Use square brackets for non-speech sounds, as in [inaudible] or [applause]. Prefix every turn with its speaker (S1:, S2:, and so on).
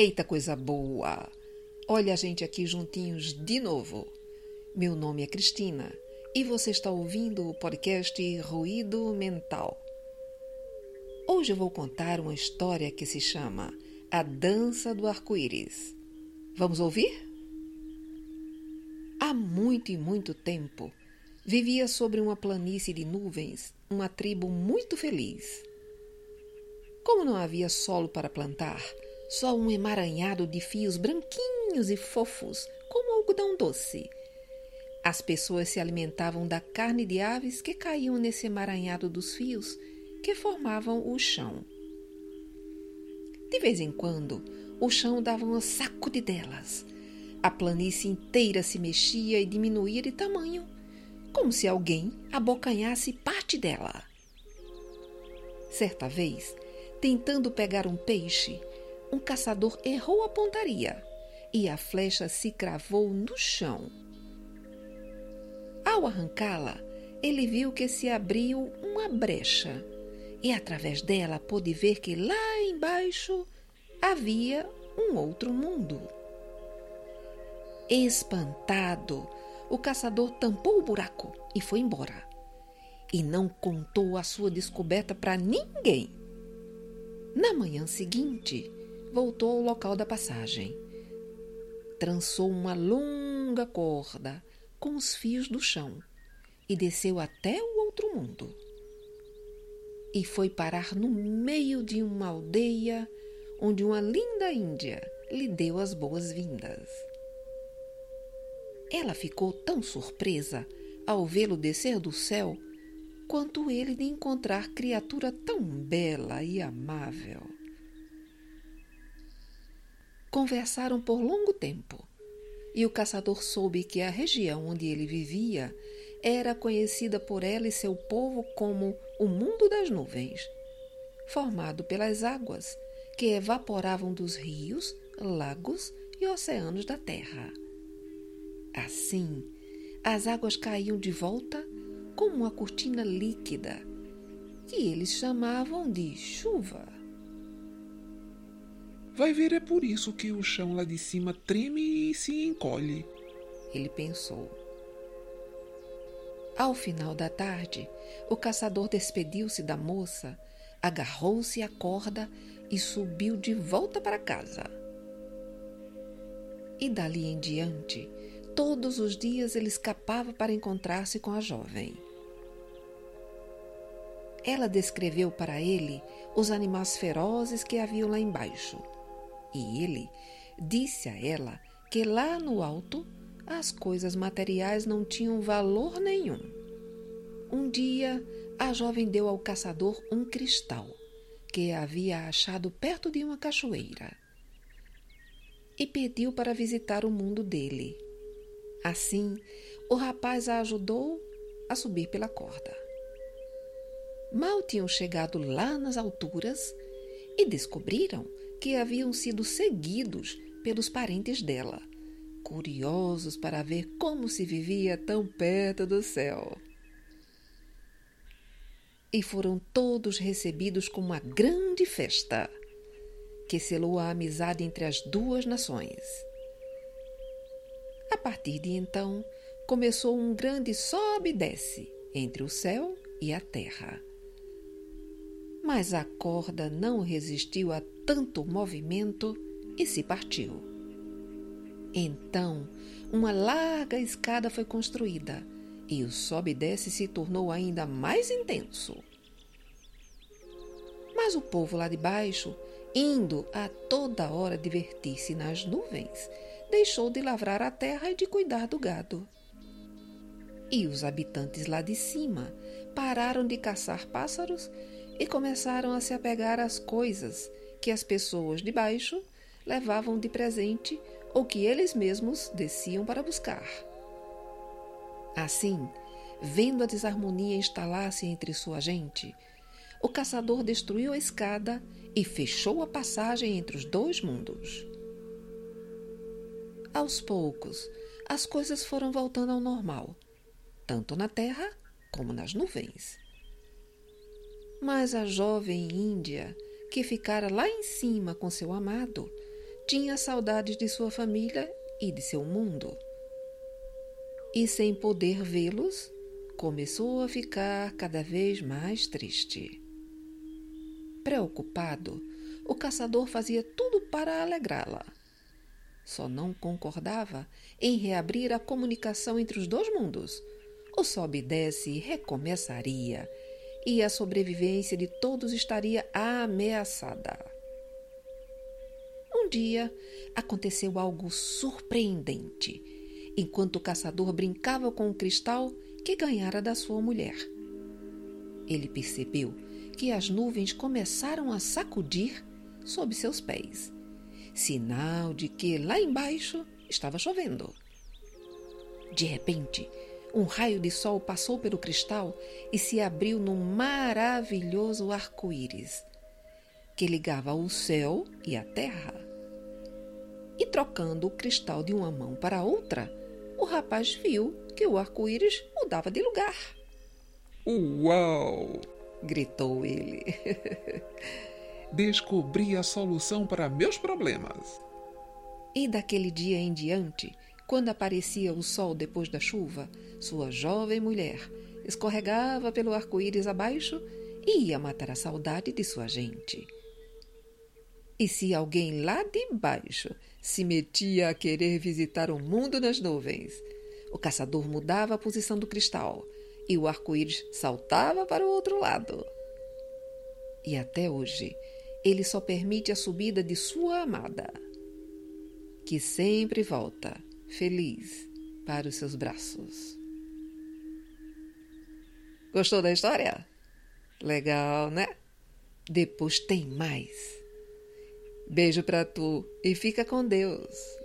S1: Eita coisa boa! Olha a gente aqui juntinhos de novo. Meu nome é Cristina e você está ouvindo o podcast Ruído Mental. Hoje eu vou contar uma história que se chama A Dança do Arco-Íris. Vamos ouvir? Há muito e muito tempo vivia sobre uma planície de nuvens uma tribo muito feliz. Como não havia solo para plantar, só um emaranhado de fios branquinhos e fofos, como algodão doce. As pessoas se alimentavam da carne de aves que caíam nesse emaranhado dos fios que formavam o chão. De vez em quando, o chão dava uma sacudidelas. A planície inteira se mexia e diminuía de tamanho, como se alguém abocanhasse parte dela. Certa vez, tentando pegar um peixe, um caçador errou a pontaria e a flecha se cravou no chão. Ao arrancá-la, ele viu que se abriu uma brecha e, através dela, pôde ver que lá embaixo havia um outro mundo. Espantado, o caçador tampou o buraco e foi embora. E não contou a sua descoberta para ninguém. Na manhã seguinte, voltou ao local da passagem. Trançou uma longa corda com os fios do chão e desceu até o outro mundo. E foi parar no meio de uma aldeia onde uma linda índia lhe deu as boas-vindas. Ela ficou tão surpresa ao vê-lo descer do céu quanto ele de encontrar criatura tão bela e amável. Conversaram por longo tempo, e o caçador soube que a região onde ele vivia era conhecida por ela e seu povo como o Mundo das Nuvens, formado pelas águas que evaporavam dos rios, lagos e oceanos da terra. Assim, as águas caíam de volta como uma cortina líquida, que eles chamavam de chuva.
S2: Vai ver, é por isso que o chão lá de cima treme e se encolhe.
S1: Ele pensou. Ao final da tarde, o caçador despediu-se da moça, agarrou-se à corda e subiu de volta para casa. E dali em diante, todos os dias ele escapava para encontrar-se com a jovem. Ela descreveu para ele os animais ferozes que haviam lá embaixo e ele disse a ela que lá no alto as coisas materiais não tinham valor nenhum. Um dia, a jovem deu ao caçador um cristal que havia achado perto de uma cachoeira e pediu para visitar o mundo dele. Assim, o rapaz a ajudou a subir pela corda. Mal tinham chegado lá nas alturas e descobriram que haviam sido seguidos pelos parentes dela, curiosos para ver como se vivia tão perto do céu. E foram todos recebidos com uma grande festa, que selou a amizade entre as duas nações. A partir de então, começou um grande sobe e desce entre o céu e a terra. Mas a corda não resistiu a tanto movimento e se partiu. Então, uma larga escada foi construída e o sobe e desce se tornou ainda mais intenso. Mas o povo lá de baixo, indo a toda hora divertir-se nas nuvens, deixou de lavrar a terra e de cuidar do gado. E os habitantes lá de cima pararam de caçar pássaros e começaram a se apegar às coisas que as pessoas de baixo levavam de presente ou que eles mesmos desciam para buscar. Assim, vendo a desarmonia instalar-se entre sua gente, o caçador destruiu a escada e fechou a passagem entre os dois mundos. Aos poucos, as coisas foram voltando ao normal, tanto na terra como nas nuvens. Mas a jovem índia que ficara lá em cima com seu amado, tinha saudades de sua família e de seu mundo. E sem poder vê-los, começou a ficar cada vez mais triste. Preocupado, o caçador fazia tudo para alegrá-la. Só não concordava em reabrir a comunicação entre os dois mundos. O sobe e desce recomeçaria e a sobrevivência de todos estaria ameaçada. Um dia aconteceu algo surpreendente enquanto o caçador brincava com o cristal que ganhara da sua mulher. Ele percebeu que as nuvens começaram a sacudir sob seus pés sinal de que lá embaixo estava chovendo. De repente, um raio de sol passou pelo cristal e se abriu num maravilhoso arco-íris que ligava o céu e a terra. E trocando o cristal de uma mão para outra, o rapaz viu que o arco-íris mudava de lugar.
S2: Uau!
S1: gritou ele. [laughs]
S2: Descobri a solução para meus problemas.
S1: E daquele dia em diante, quando aparecia o sol depois da chuva, sua jovem mulher escorregava pelo arco-íris abaixo e ia matar a saudade de sua gente. E se alguém lá de baixo se metia a querer visitar o mundo nas nuvens, o caçador mudava a posição do cristal e o arco-íris saltava para o outro lado. E até hoje, ele só permite a subida de sua amada, que sempre volta, feliz, para os seus braços. Gostou da história? Legal, né? Depois tem mais. Beijo para tu e fica com Deus.